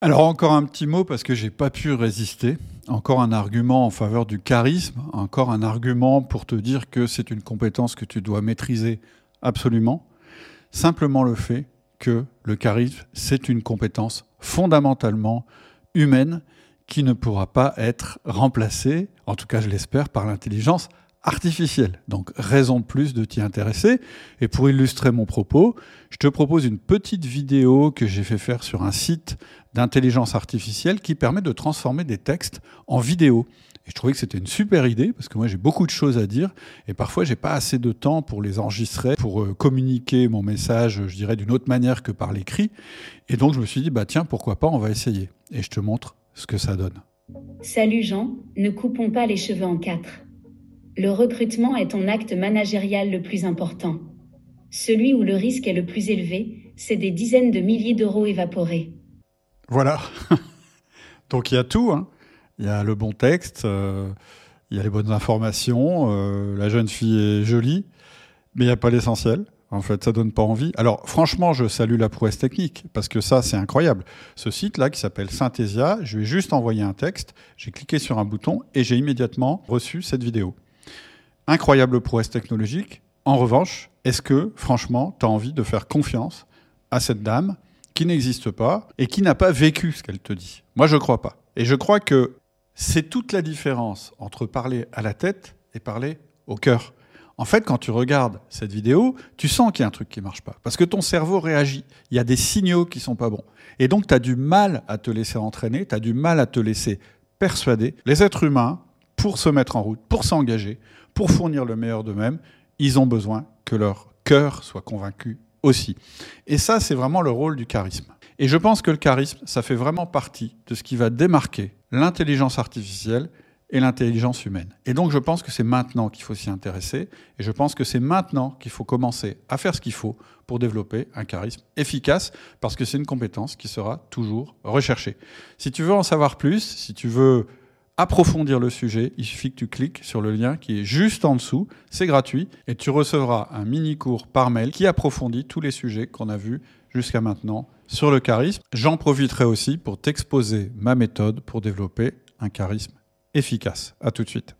Alors encore un petit mot parce que j'ai pas pu résister. Encore un argument en faveur du charisme, encore un argument pour te dire que c'est une compétence que tu dois maîtriser absolument. Simplement le fait que le charisme, c'est une compétence fondamentalement humaine qui ne pourra pas être remplacée, en tout cas je l'espère, par l'intelligence artificielle. Donc raison de plus de t'y intéresser. Et pour illustrer mon propos, je te propose une petite vidéo que j'ai fait faire sur un site d'intelligence artificielle qui permet de transformer des textes en vidéo. Et je trouvais que c'était une super idée parce que moi j'ai beaucoup de choses à dire et parfois j'ai pas assez de temps pour les enregistrer, pour euh, communiquer mon message, je dirais d'une autre manière que par l'écrit. Et donc je me suis dit bah tiens pourquoi pas on va essayer. Et je te montre ce que ça donne. Salut Jean, ne coupons pas les cheveux en quatre. Le recrutement est ton acte managérial le plus important. Celui où le risque est le plus élevé, c'est des dizaines de milliers d'euros évaporés. Voilà. Donc il y a tout. Hein. Il y a le bon texte, euh, il y a les bonnes informations, euh, la jeune fille est jolie, mais il n'y a pas l'essentiel. En fait, ça donne pas envie. Alors, franchement, je salue la prouesse technique parce que ça, c'est incroyable. Ce site-là qui s'appelle Synthesia, je lui ai juste envoyé un texte, j'ai cliqué sur un bouton et j'ai immédiatement reçu cette vidéo. Incroyable prouesse technologique. En revanche, est-ce que, franchement, tu as envie de faire confiance à cette dame qui n'existe pas et qui n'a pas vécu ce qu'elle te dit? Moi, je crois pas. Et je crois que c'est toute la différence entre parler à la tête et parler au cœur. En fait, quand tu regardes cette vidéo, tu sens qu'il y a un truc qui marche pas. Parce que ton cerveau réagit. Il y a des signaux qui sont pas bons. Et donc, tu as du mal à te laisser entraîner, tu as du mal à te laisser persuader. Les êtres humains, pour se mettre en route, pour s'engager, pour fournir le meilleur d'eux-mêmes, ils ont besoin que leur cœur soit convaincu aussi. Et ça, c'est vraiment le rôle du charisme. Et je pense que le charisme, ça fait vraiment partie de ce qui va démarquer l'intelligence artificielle et l'intelligence humaine. Et donc je pense que c'est maintenant qu'il faut s'y intéresser, et je pense que c'est maintenant qu'il faut commencer à faire ce qu'il faut pour développer un charisme efficace, parce que c'est une compétence qui sera toujours recherchée. Si tu veux en savoir plus, si tu veux approfondir le sujet, il suffit que tu cliques sur le lien qui est juste en dessous, c'est gratuit, et tu recevras un mini-cours par mail qui approfondit tous les sujets qu'on a vus jusqu'à maintenant sur le charisme. J'en profiterai aussi pour t'exposer ma méthode pour développer un charisme efficace. À tout de suite.